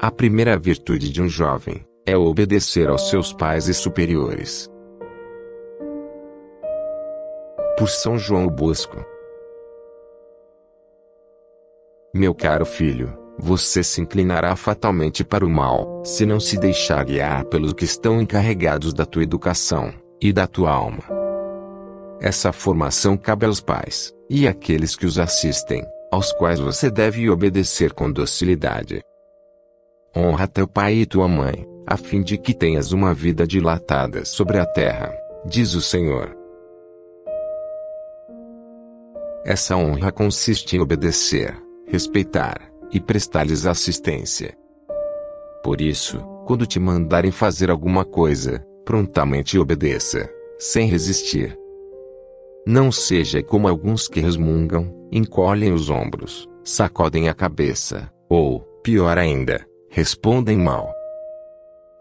A primeira virtude de um jovem é obedecer aos seus pais e superiores. Por São João Bosco. Meu caro filho, você se inclinará fatalmente para o mal, se não se deixar guiar pelos que estão encarregados da tua educação e da tua alma. Essa formação cabe aos pais e àqueles que os assistem, aos quais você deve obedecer com docilidade. Honra teu pai e tua mãe, a fim de que tenhas uma vida dilatada sobre a terra, diz o Senhor. Essa honra consiste em obedecer, respeitar e prestar-lhes assistência. Por isso, quando te mandarem fazer alguma coisa, prontamente obedeça, sem resistir. Não seja como alguns que resmungam, encolhem os ombros, sacodem a cabeça, ou, pior ainda, respondem mal.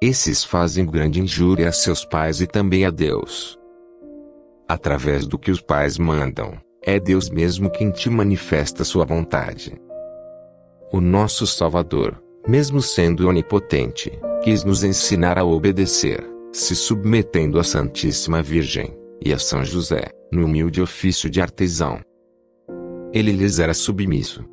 Esses fazem grande injúria a seus pais e também a Deus. Através do que os pais mandam, é Deus mesmo quem te manifesta sua vontade. O nosso Salvador, mesmo sendo onipotente, quis nos ensinar a obedecer, se submetendo à Santíssima Virgem e a São José, no humilde ofício de artesão. Ele lhes era submisso.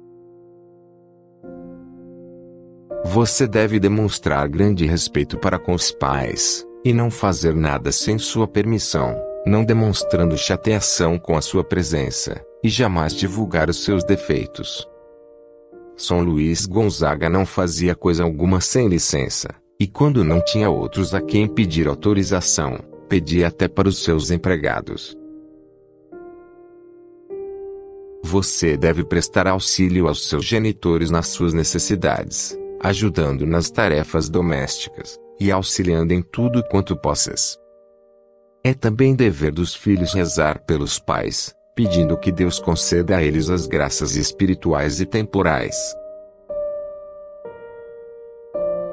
Você deve demonstrar grande respeito para com os pais, e não fazer nada sem sua permissão, não demonstrando chateação com a sua presença, e jamais divulgar os seus defeitos. São Luís Gonzaga não fazia coisa alguma sem licença, e quando não tinha outros a quem pedir autorização, pedia até para os seus empregados. Você deve prestar auxílio aos seus genitores nas suas necessidades, ajudando nas tarefas domésticas, e auxiliando em tudo quanto possas. É também dever dos filhos rezar pelos pais, pedindo que Deus conceda a eles as graças espirituais e temporais.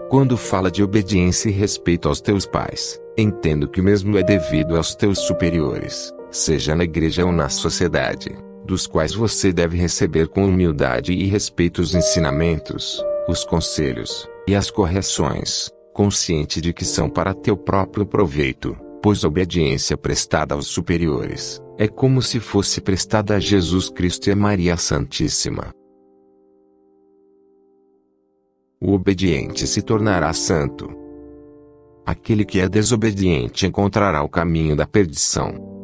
Quando fala de obediência e respeito aos teus pais, entendo que o mesmo é devido aos teus superiores, seja na igreja ou na sociedade, dos quais você deve receber com humildade e respeito os ensinamentos, os conselhos e as correções, consciente de que são para teu próprio proveito, pois a obediência prestada aos superiores é como se fosse prestada a Jesus Cristo e a Maria Santíssima. O obediente se tornará santo. Aquele que é desobediente encontrará o caminho da perdição.